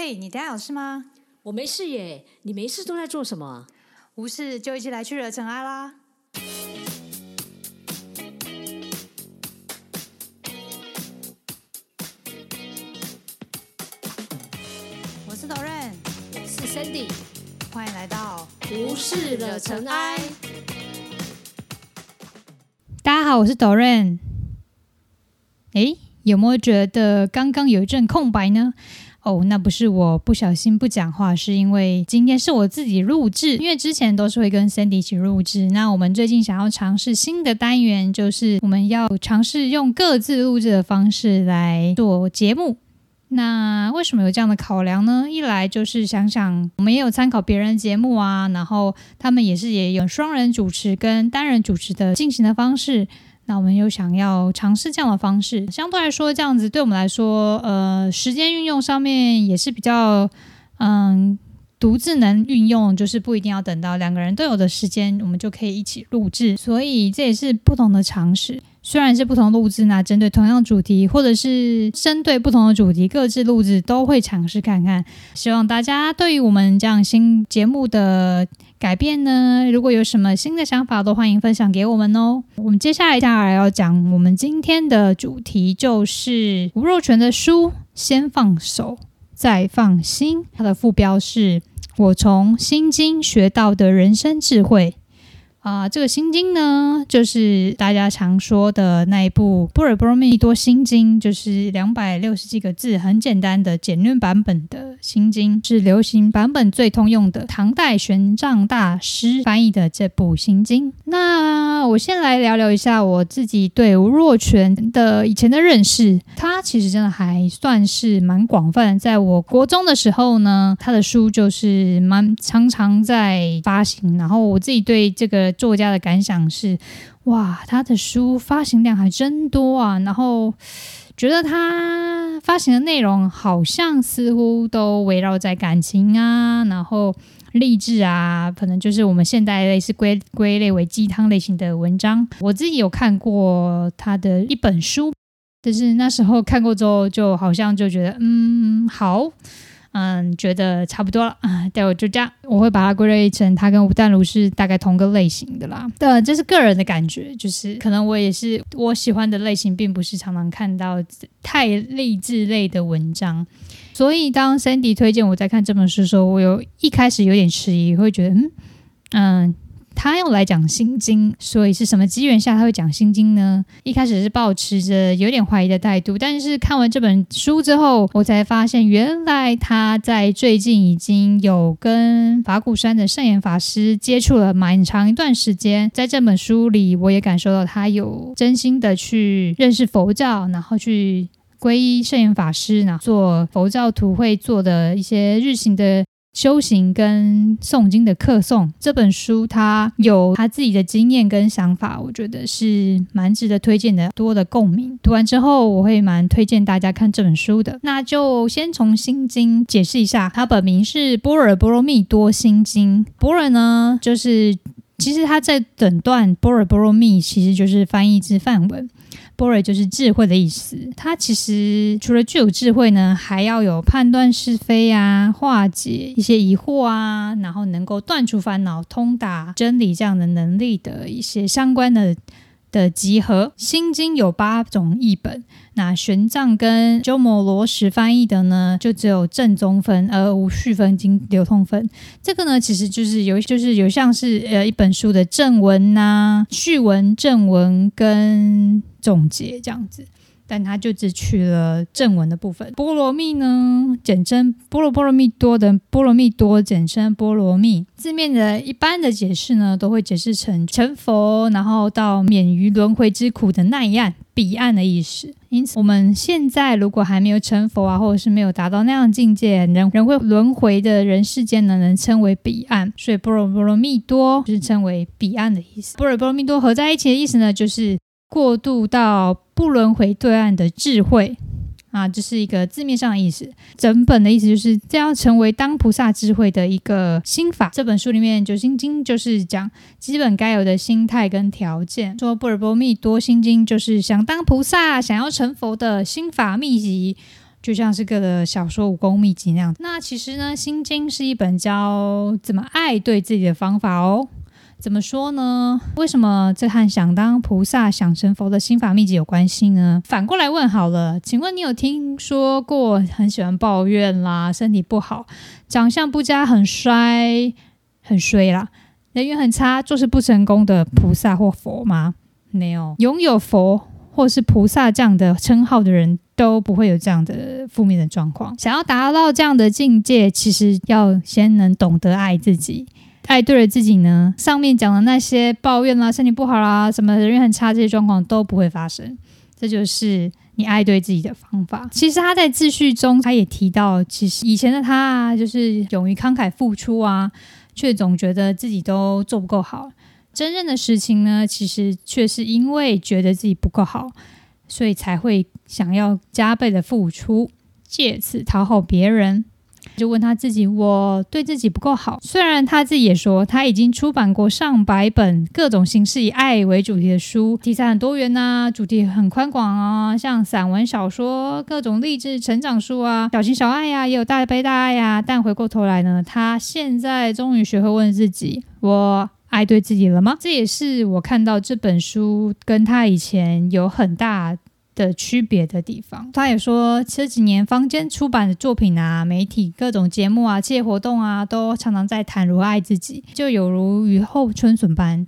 嘿，你等下有事吗？我没事耶，你没事都在做什么？无事就一起来去惹尘埃啦！我是 d o r n，我是 Cindy，欢迎来到无事惹尘埃。大家好，我是 d o r n。哎，有没有觉得刚刚有一阵空白呢？哦，那不是我不小心不讲话，是因为今天是我自己录制。因为之前都是会跟 Cindy 一起录制，那我们最近想要尝试新的单元，就是我们要尝试用各自录制的方式来做节目。那为什么有这样的考量呢？一来就是想想我们也有参考别人节目啊，然后他们也是也有双人主持跟单人主持的进行的方式。那我们又想要尝试这样的方式，相对来说，这样子对我们来说，呃，时间运用上面也是比较，嗯，独自能运用，就是不一定要等到两个人都有的时间，我们就可以一起录制。所以这也是不同的尝试。虽然是不同录制，那针对同样主题，或者是针对不同的主题，各自录制都会尝试看看。希望大家对于我们这样新节目的改变呢，如果有什么新的想法，都欢迎分享给我们哦。我们接下来下来要讲我们今天的主题，就是吴若权的书《先放手再放心》，它的副标是我从心经学到的人生智慧。啊，这个心经呢，就是大家常说的那一部《波尔波罗蜜多心经》，就是两百六十几个字，很简单的简略版本的心经，是流行版本最通用的。唐代玄奘大师翻译的这部心经。那我先来聊聊一下我自己对吴若权的以前的认识。他其实真的还算是蛮广泛。在我国中的时候呢，他的书就是蛮常常在发行。然后我自己对这个。作家的感想是：哇，他的书发行量还真多啊！然后觉得他发行的内容好像似乎都围绕在感情啊，然后励志啊，可能就是我们现代类似归归类为鸡汤类型的文章。我自己有看过他的一本书，就是那时候看过之后，就好像就觉得嗯，好。嗯，觉得差不多了啊，待会就这样，我会把它归类成它跟吴淡如是大概同个类型的啦。对，这是个人的感觉，就是可能我也是我喜欢的类型，并不是常常看到太励志类的文章。所以当 Sandy 推荐我在看这本书的时候，我有一开始有点迟疑，会觉得嗯嗯。他要来讲心经，所以是什么机缘下他会讲心经呢？一开始是保持着有点怀疑的态度，但是看完这本书之后，我才发现原来他在最近已经有跟法鼓山的圣严法师接触了蛮长一段时间。在这本书里，我也感受到他有真心的去认识佛教，然后去皈依圣严法师，然后做佛教徒会做的一些日行的。修行跟诵经的课诵这本书，他有他自己的经验跟想法，我觉得是蛮值得推荐的，多的共鸣。读完之后，我会蛮推荐大家看这本书的。那就先从心经解释一下，它本名是《般若波罗蜜多心经》。般若呢，就是其实它在整段般若波罗蜜，其实就是翻译自梵文。波瑞就是智慧的意思，它其实除了具有智慧呢，还要有判断是非啊、化解一些疑惑啊，然后能够断除烦恼、通达真理这样的能力的一些相关的。的集合，《心经》有八种译本，那玄奘跟鸠摩罗什翻译的呢，就只有正宗分，而无序分经流通分。这个呢，其实就是有，就是有像是呃一本书的正文呐、序文、正文跟总结这样子。但它就只取了正文的部分。波罗蜜呢，简称波罗波罗蜜多的波罗蜜多，简称波罗蜜。字面的一般的解释呢，都会解释成成佛，然后到免于轮回之苦的那一岸彼岸的意思。因此，我们现在如果还没有成佛啊，或者是没有达到那样境界，人人会轮回的人世间呢，能称为彼岸。所以波罗波罗蜜多就是称为彼岸的意思。波罗波罗蜜多合在一起的意思呢，就是。过渡到不轮回对岸的智慧啊，这是一个字面上的意思。整本的意思就是这要成为当菩萨智慧的一个心法。这本书里面《九心经》就是讲基本该有的心态跟条件。说《般若波密多心经》就是想当菩萨、想要成佛的心法秘籍。就像是个小说武功秘籍那样。那其实呢，《心经》是一本教怎么爱对自己的方法哦。怎么说呢？为什么这和想当菩萨、想成佛的心法秘籍有关系呢？反过来问好了，请问你有听说过很喜欢抱怨啦，身体不好，长相不佳，很衰，很衰啦，人缘很差，做事不成功的菩萨或佛吗？没有，拥有佛或是菩萨这样的称号的人都不会有这样的负面的状况。想要达到这样的境界，其实要先能懂得爱自己。爱对了自己呢，上面讲的那些抱怨啦、身体不好啦、什么人缘很差这些状况都不会发生。这就是你爱对自己的方法。其实他在自序中，他也提到，其实以前的他啊，就是勇于慷慨付出啊，却总觉得自己都做不够好。真正的实情呢，其实却是因为觉得自己不够好，所以才会想要加倍的付出，借此讨好别人。就问他自己，我对自己不够好。虽然他自己也说，他已经出版过上百本各种形式以爱为主题的书，题材很多元呐，主题很宽广啊，像散文、小说、各种励志成长书啊，小情小爱呀，也有大悲大爱呀。但回过头来呢，他现在终于学会问自己：我爱对自己了吗？这也是我看到这本书跟他以前有很大。的区别的地方，他也说这几年坊间出版的作品啊，媒体各种节目啊，企业活动啊，都常常在谈如何爱自己，就有如雨后春笋般，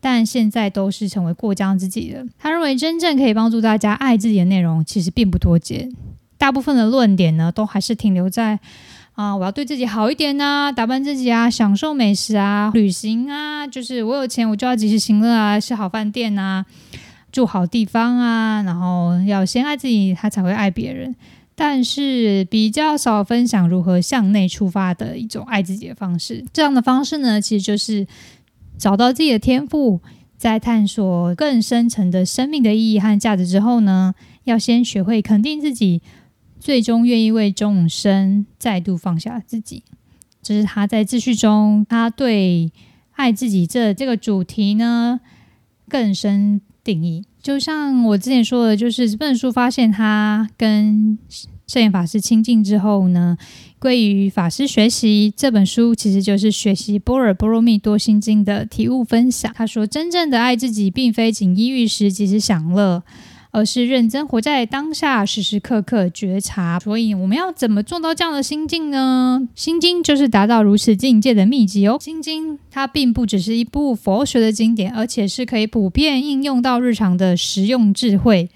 但现在都是成为过江之鲫了。他认为真正可以帮助大家爱自己的内容，其实并不多见，大部分的论点呢，都还是停留在啊，我要对自己好一点呐，打扮自己啊，享受美食啊，旅行啊，就是我有钱我就要及时行乐啊，吃好饭店啊。住好地方啊，然后要先爱自己，他才会爱别人。但是比较少分享如何向内出发的一种爱自己的方式。这样的方式呢，其实就是找到自己的天赋，在探索更深层的生命的意义和价值之后呢，要先学会肯定自己，最终愿意为众生再度放下自己。这是他在秩序中，他对爱自己这这个主题呢更深。定义就像我之前说的，就是这本书发现他跟圣严法师亲近之后呢，归于法师学习。这本书其实就是学习《波尔波罗蜜多心经》的体悟分享。他说，真正的爱自己，并非锦衣玉食，即是享乐。而是认真活在当下，时时刻刻觉察。所以我们要怎么做到这样的心境呢？心经就是达到如此境界的秘籍哦。心经它并不只是一部佛学的经典，而且是可以普遍应用到日常的实用智慧。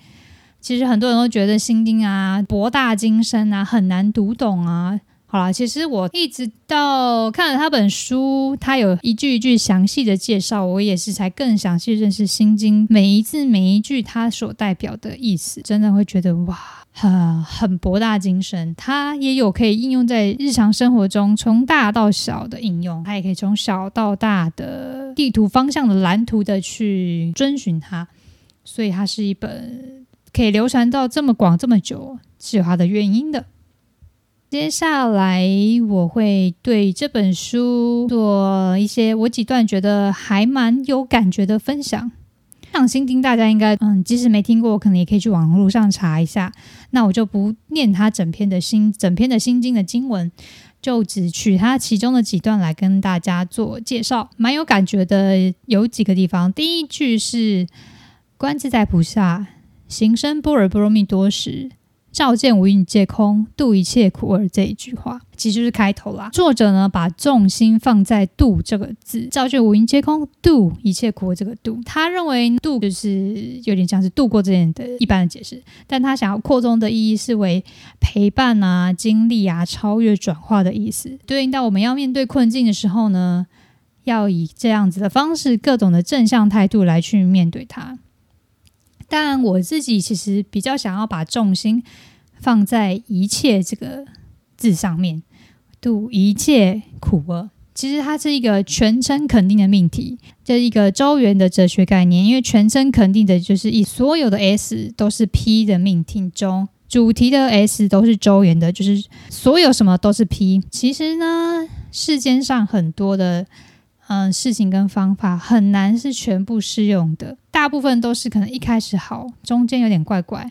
其实很多人都觉得心经啊博大精深啊很难读懂啊。好啦，其实我一直到看了他本书，他有一句一句详细的介绍，我也是才更详细认识《心经》每一字每一句它所代表的意思，真的会觉得哇，很很博大精深。它也有可以应用在日常生活中，从大到小的应用，它也可以从小到大的地图方向的蓝图的去遵循它，所以它是一本可以流传到这么广这么久，是有它的原因的。接下来我会对这本书做一些我几段觉得还蛮有感觉的分享。上心经大家应该嗯，即使没听过，可能也可以去网络上查一下。那我就不念它整篇的心整篇的心经的经文，就只取它其中的几段来跟大家做介绍。蛮有感觉的有几个地方，第一句是观自在菩萨行深般若波罗蜜多时。照见无一皆空，度一切苦厄这一句话，其实就是开头啦。作者呢，把重心放在“度”这个字，照见无一皆空，度一切苦厄这个“度”，他认为“度”就是有点像是度过这件的一般的解释，但他想要扩充的意义是为陪伴啊、经历啊、超越、转化的意思。对应到我们要面对困境的时候呢，要以这样子的方式，各种的正向态度来去面对它。但我自己其实比较想要把重心放在“一切”这个字上面，度一切苦厄。其实它是一个全称肯定的命题，这是一个周元的哲学概念。因为全称肯定的就是以所有的 S 都是 P 的命题中，主题的 S 都是周元的，就是所有什么都是 P。其实呢，世间上很多的。嗯，事情跟方法很难是全部适用的，大部分都是可能一开始好，中间有点怪怪，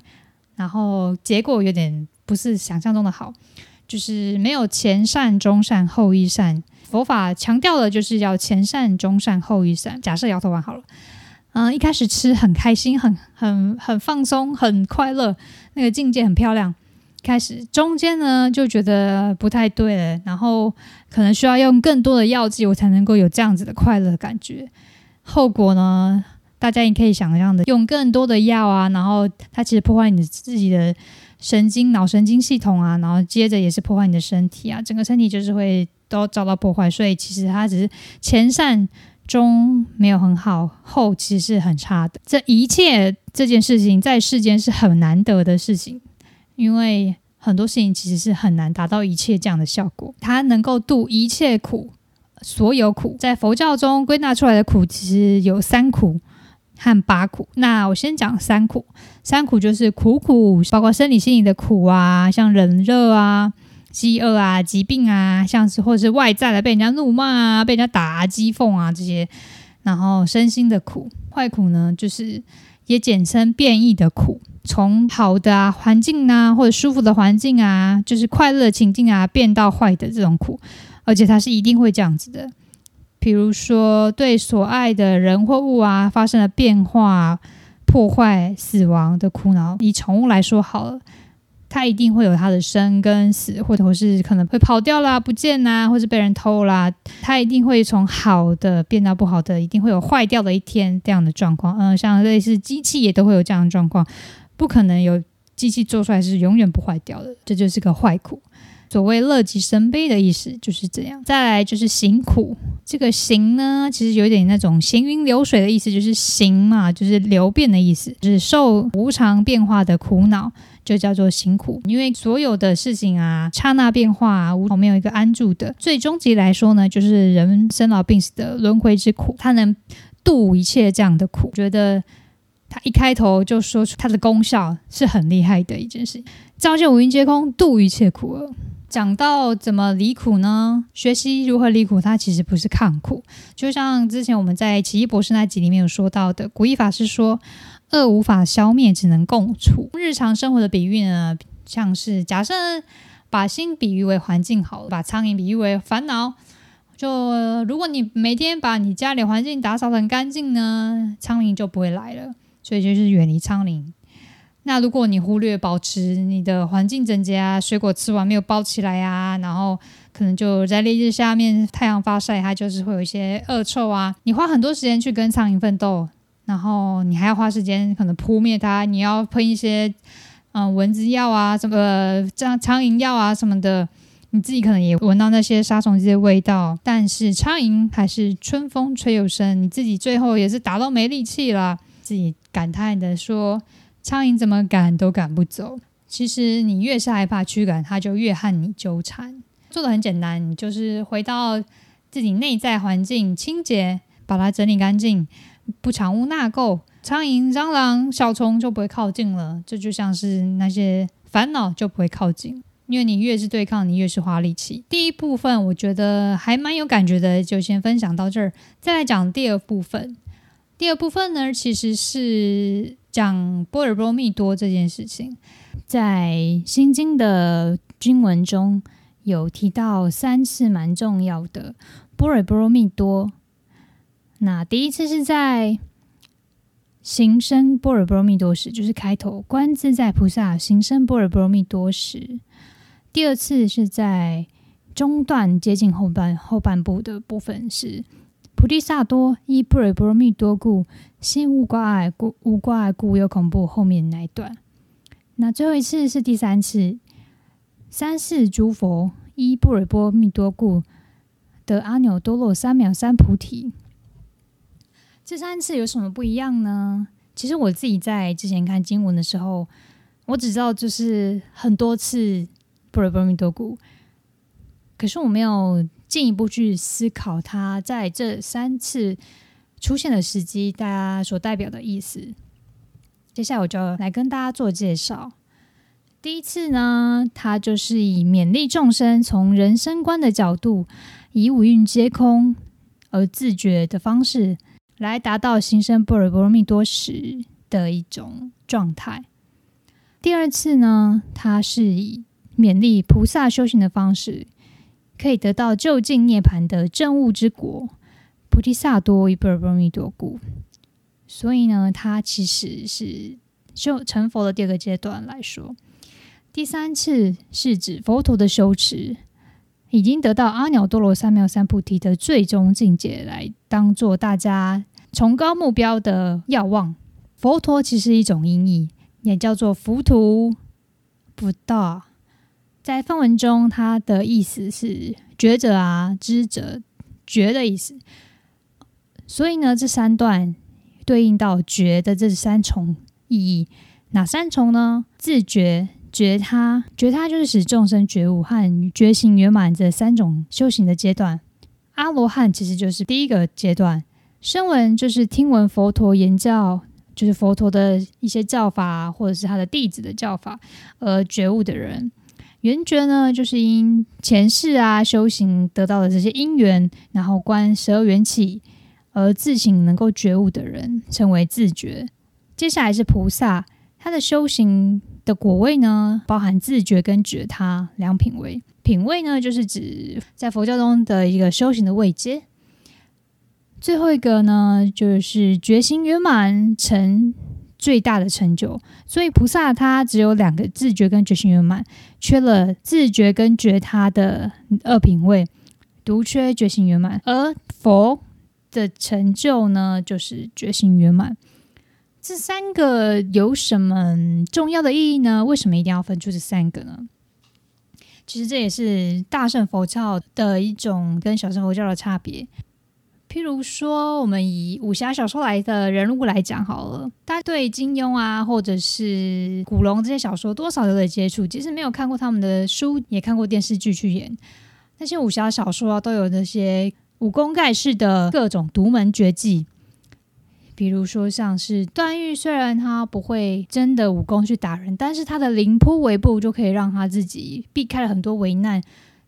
然后结果有点不是想象中的好，就是没有前善、中善、后益善。佛法强调的就是要前善、中善、后益善。假设摇头丸好了，嗯、一开始吃很开心，很很很放松，很快乐，那个境界很漂亮。开始中间呢就觉得不太对，然后可能需要用更多的药剂，我才能够有这样子的快乐的感觉。后果呢，大家也可以想象的，用更多的药啊，然后它其实破坏你自己的神经、脑神经系统啊，然后接着也是破坏你的身体啊，整个身体就是会都遭到破坏。所以其实它只是前善中没有很好，后其实是很差的。这一切这件事情在世间是很难得的事情，因为很多事情其实是很难达到一切这样的效果。它能够度一切苦，所有苦，在佛教中归纳出来的苦，其实有三苦和八苦。那我先讲三苦，三苦就是苦苦，包括生理、心理的苦啊，像冷热啊、饥饿啊、疾病啊，像是或者是外在的被人家怒骂啊、被人家打啊、讥讽啊这些，然后身心的苦。坏苦呢，就是也简称变异的苦。从好的啊环境啊，或者舒服的环境啊，就是快乐的情境啊，变到坏的这种苦，而且它是一定会这样子的。比如说，对所爱的人或物啊发生了变化、破坏、死亡的苦恼。以宠物来说好了，它一定会有它的生跟死，或者是可能会跑掉啦、不见啦，或是被人偷啦。它一定会从好的变到不好的，一定会有坏掉的一天这样的状况。嗯，像类似机器也都会有这样的状况。不可能有机器做出来是永远不坏掉的，这就是个坏苦。所谓乐极生悲的意思就是这样。再来就是行苦，这个行呢，其实有点那种行云流水的意思，就是行嘛，就是流变的意思，就是受无常变化的苦恼，就叫做行苦。因为所有的事情啊，刹那变化啊，无没有一个安住的。最终极来说呢，就是人生老病死的轮回之苦，它能度一切这样的苦，觉得。他一开头就说出它的功效是很厉害的一件事，照见五蕴皆空，度一切苦厄。讲到怎么离苦呢？学习如何离苦，它其实不是抗苦。就像之前我们在奇异博士那集里面有说到的，古一法师说，恶无法消灭，只能共处。日常生活的比喻呢，像是假设把心比喻为环境好了，把苍蝇比喻为烦恼。就如果你每天把你家里环境打扫得很干净呢，苍蝇就不会来了。所以就是远离苍蝇。那如果你忽略保持你的环境整洁啊，水果吃完没有包起来啊，然后可能就在烈日下面太阳发晒，它就是会有一些恶臭啊。你花很多时间去跟苍蝇奋斗，然后你还要花时间可能扑灭它，你要喷一些嗯蚊子药啊，什么苍苍蝇药啊什么的，你自己可能也闻到那些杀虫剂的味道。但是苍蝇还是春风吹又生，你自己最后也是打到没力气了。自己感叹的说：“苍蝇怎么赶都赶不走。其实你越是害怕驱赶，它就越和你纠缠。做的很简单，就是回到自己内在环境，清洁，把它整理干净，不藏污纳垢，苍蝇、蟑螂、小虫就不会靠近了。这就像是那些烦恼就不会靠近，因为你越是对抗，你越是花力气。第一部分我觉得还蛮有感觉的，就先分享到这儿，再来讲第二部分。”第二部分呢，其实是讲波尔波密多这件事情，在《心经》的经文中有提到三次，蛮重要的。波尔波罗密多，那第一次是在行深波尔波密多时，就是开头观自在菩萨行深波尔波密多时；第二次是在中段接近后半后半部的部分是。菩提萨多依布瑞波罗蜜多故，心无挂碍故，无挂碍故有恐怖。后面那一段，那最后一次是第三次，三世诸佛依般若波罗蜜多故，得阿耨多罗三藐三菩提。这三次有什么不一样呢？其实我自己在之前看经文的时候，我只知道就是很多次布瑞波罗蜜多故，可是我没有。进一步去思考它在这三次出现的时机，大家所代表的意思。接下来我就来跟大家做介绍。第一次呢，它就是以勉励众生从人生观的角度，以五蕴皆空而自觉的方式，来达到心生般若波罗蜜多时的一种状态。第二次呢，它是以勉励菩萨修行的方式，可以得到就近涅槃的正悟之国。菩提萨多伊波罗蜜多故，所以呢，它其实是修成佛的第二个阶段来说。第三次是指佛陀的修持，已经得到阿耨多罗三藐三菩提的最终境界，来当做大家崇高目标的要望。佛陀其实一种音译，也叫做浮屠不道。在梵文中，它的意思是觉者啊、知者、觉的意思。所以呢，这三段对应到觉的这三重意义，哪三重呢？自觉、觉他、觉他就是使众生觉悟和觉醒圆满这三种修行的阶段。阿罗汉其实就是第一个阶段，声闻就是听闻佛陀言教，就是佛陀的一些教法或者是他的弟子的教法而觉悟的人。圆觉呢，就是因前世啊修行得到的这些因缘，然后观十二缘起。而自行能够觉悟的人称为自觉。接下来是菩萨，他的修行的果位呢，包含自觉跟觉他两品位。品位呢，就是指在佛教中的一个修行的位阶。最后一个呢，就是觉心圆满成最大的成就。所以菩萨他只有两个自觉跟觉醒圆满，缺了自觉跟觉他的二品位，独缺觉醒圆满。而佛。的成就呢，就是觉醒圆满。这三个有什么重要的意义呢？为什么一定要分出这三个呢？其实这也是大乘佛教的一种跟小乘佛教的差别。譬如说，我们以武侠小说来的人物来讲好了，大家对金庸啊，或者是古龙这些小说，多少有点接触。即使没有看过他们的书，也看过电视剧去演那些武侠小说啊，都有那些。武功盖世的各种独门绝技，比如说像是段誉，虽然他不会真的武功去打人，但是他的凌波微步就可以让他自己避开了很多危难。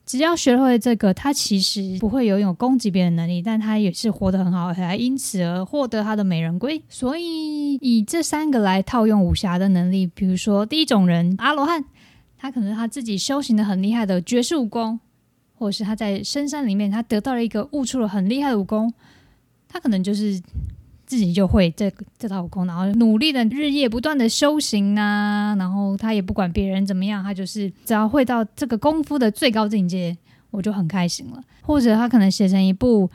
只要学会这个，他其实不会拥有攻击别人能力，但他也是活得很好，还因此而获得他的美人归。所以以这三个来套用武侠的能力，比如说第一种人阿罗汉，他可能他自己修行的很厉害的绝世武功。或者是他在深山里面，他得到了一个悟出了很厉害的武功，他可能就是自己就会这这套武功，然后努力的日夜不断的修行啊，然后他也不管别人怎么样，他就是只要会到这个功夫的最高境界，我就很开心了。或者他可能写成一部。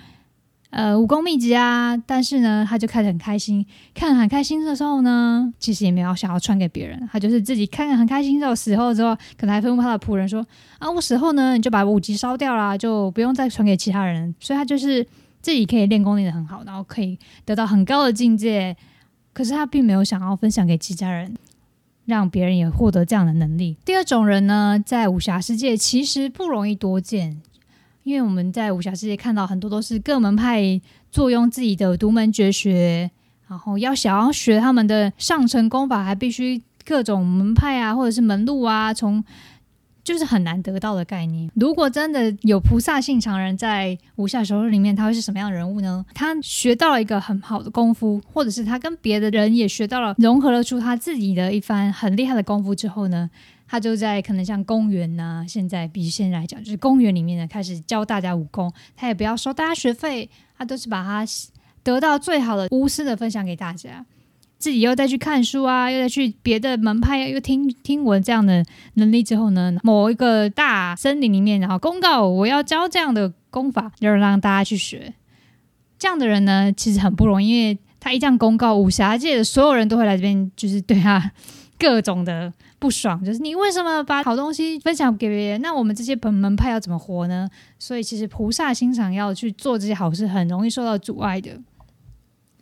呃，武功秘籍啊，但是呢，他就看得很开心，看很开心的时候呢，其实也没有想要传给别人，他就是自己看得很开心。之后死后之后，可能还吩咐他的仆人说：“啊，我死后呢，你就把武籍烧掉啦，就不用再传给其他人。”所以，他就是自己可以练功练得很好，然后可以得到很高的境界。可是他并没有想要分享给其他人，让别人也获得这样的能力。第二种人呢，在武侠世界其实不容易多见。因为我们在武侠世界看到很多都是各门派坐拥自己的独门绝学，然后要想要学他们的上乘功法，还必须各种门派啊，或者是门路啊，从就是很难得到的概念。如果真的有菩萨性常人在武侠小说里面，他会是什么样的人物呢？他学到了一个很好的功夫，或者是他跟别的人也学到了，融合了出他自己的一番很厉害的功夫之后呢？他就在可能像公园呐，现在比现在来讲，就是公园里面呢开始教大家武功，他也不要收大家学费，他都是把他得到最好的无私的分享给大家，自己又再去看书啊，又再去别的门派又听听闻这样的能力之后呢，某一个大森林里面，然后公告我要教这样的功法，要让大家去学。这样的人呢，其实很不容易，因为他一这样公告，武侠界的所有人都会来这边，就是对他各种的。不爽，就是你为什么把好东西分享给别人？那我们这些本门派要怎么活呢？所以其实菩萨心肠要去做这些好事，很容易受到阻碍的。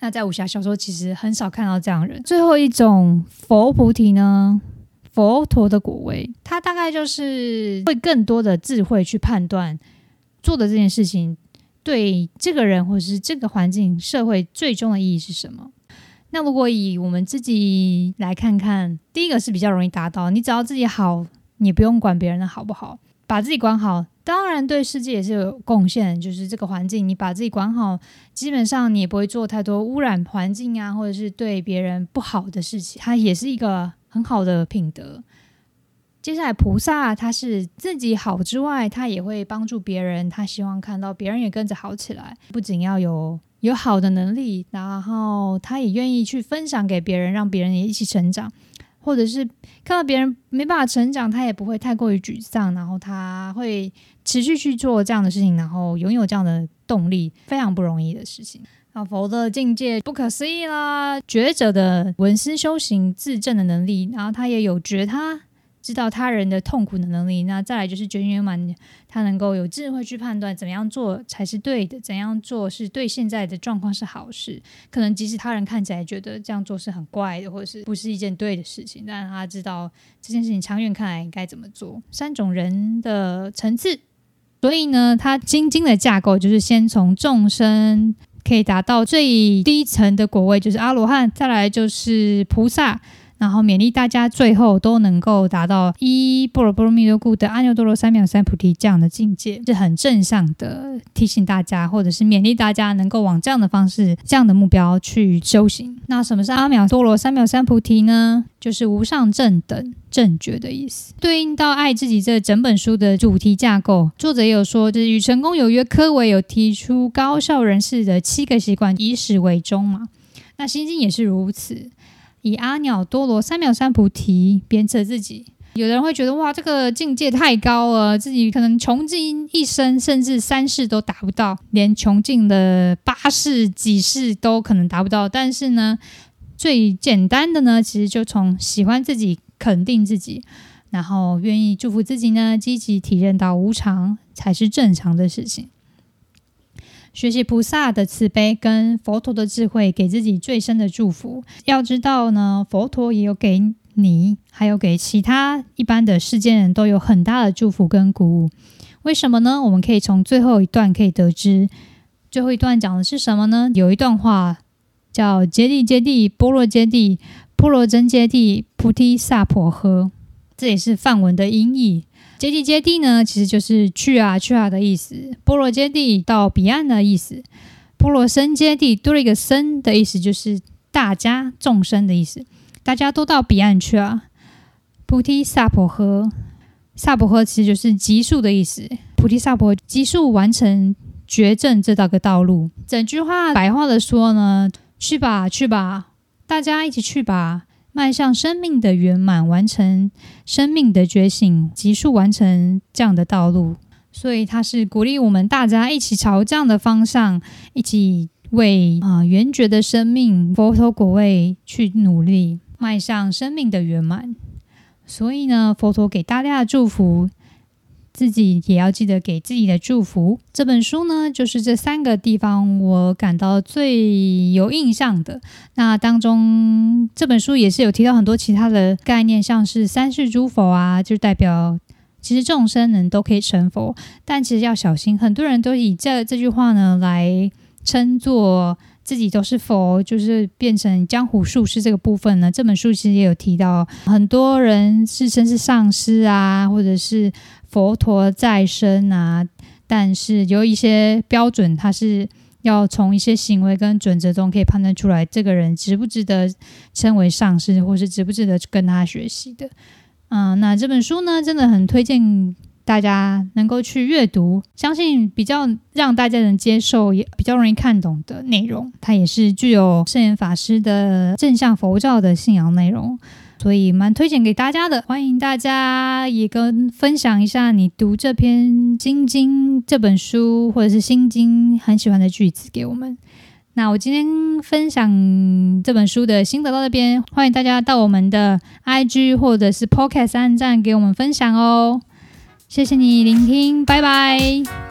那在武侠小说其实很少看到这样人。最后一种佛菩提呢，佛陀的果位，他大概就是会更多的智慧去判断做的这件事情对这个人或者是这个环境、社会最终的意义是什么。那如果以我们自己来看看，第一个是比较容易达到，你只要自己好，你不用管别人的好不好，把自己管好，当然对世界也是有贡献。就是这个环境，你把自己管好，基本上你也不会做太多污染环境啊，或者是对别人不好的事情，它也是一个很好的品德。接下来，菩萨他是自己好之外，他也会帮助别人，他希望看到别人也跟着好起来。不仅要有有好的能力，然后他也愿意去分享给别人，让别人也一起成长。或者是看到别人没办法成长，他也不会太过于沮丧，然后他会持续去做这样的事情，然后拥有这样的动力，非常不容易的事情。啊，佛的境界不可思议啦！觉者的闻思修行自证的能力，然后他也有觉他。知道他人的痛苦的能力，那再来就是觉圆满，他能够有智慧去判断怎样做才是对的，怎样做是对现在的状况是好事。可能即使他人看起来觉得这样做是很怪的，或者是不是一件对的事情，但他知道这件事情长远看来应该怎么做。三种人的层次，所以呢，他精精的架构就是先从众生可以达到最低层的果位，就是阿罗汉，再来就是菩萨。然后勉励大家最后都能够达到一波罗波罗蜜多故的阿耨多罗三藐三菩提这样的境界，是很正向的提醒大家，或者是勉励大家能够往这样的方式、这样的目标去修行。那什么是阿耨多罗三藐三菩提呢？就是无上正等正觉的意思，对应到爱自己这整本书的主题架构。作者也有说，就是与成功有约，科维有提出高效人士的七个习惯，以始为终嘛。那心经也是如此。以阿耨多罗三藐三菩提鞭策自己，有的人会觉得哇，这个境界太高了，自己可能穷尽一生，甚至三世都达不到，连穷尽的八世、几世都可能达不到。但是呢，最简单的呢，其实就从喜欢自己、肯定自己，然后愿意祝福自己呢，积极体认到无常才是正常的事情。学习菩萨的慈悲跟佛陀的智慧，给自己最深的祝福。要知道呢，佛陀也有给你，还有给其他一般的世间人都有很大的祝福跟鼓舞。为什么呢？我们可以从最后一段可以得知，最后一段讲的是什么呢？有一段话叫“揭谛揭谛，波罗揭谛，波罗僧揭谛，菩提萨婆诃”，这也是梵文的音译。接地接地呢，其实就是去啊去啊的意思。波罗接地到彼岸的意思。波罗僧接地多了一个僧的意思，就是大家众生的意思。大家都到彼岸去啊。菩提萨婆诃，萨婆诃其实就是极速的意思。菩提萨婆极速完成绝症这道个道路。整句话白话的说呢，去吧去吧，大家一起去吧。迈向生命的圆满，完成生命的觉醒，急速完成这样的道路。所以，他是鼓励我们大家一起朝这样的方向，一起为啊圆觉的生命、佛陀果位去努力，迈向生命的圆满。所以呢，佛陀给大家的祝福。自己也要记得给自己的祝福。这本书呢，就是这三个地方我感到最有印象的。那当中，这本书也是有提到很多其他的概念，像是三世诸佛啊，就代表其实众生人都可以成佛，但其实要小心，很多人都以这这句话呢来称作自己都是佛，就是变成江湖术士这个部分呢。这本书其实也有提到，很多人自称是上师啊，或者是。佛陀在生啊，但是有一些标准，他是要从一些行为跟准则中可以判断出来，这个人值不值得称为上师，或是值不值得跟他学习的。嗯，那这本书呢，真的很推荐大家能够去阅读，相信比较让大家能接受，也比较容易看懂的内容。它也是具有圣严法师的正向佛教的信仰内容。所以蛮推荐给大家的，欢迎大家也跟分享一下你读这篇《心经》这本书或者是《心经》很喜欢的句子给我们。那我今天分享这本书的心得到这边，欢迎大家到我们的 IG 或者是 Podcast 按赞给我们分享哦。谢谢你聆听，拜拜。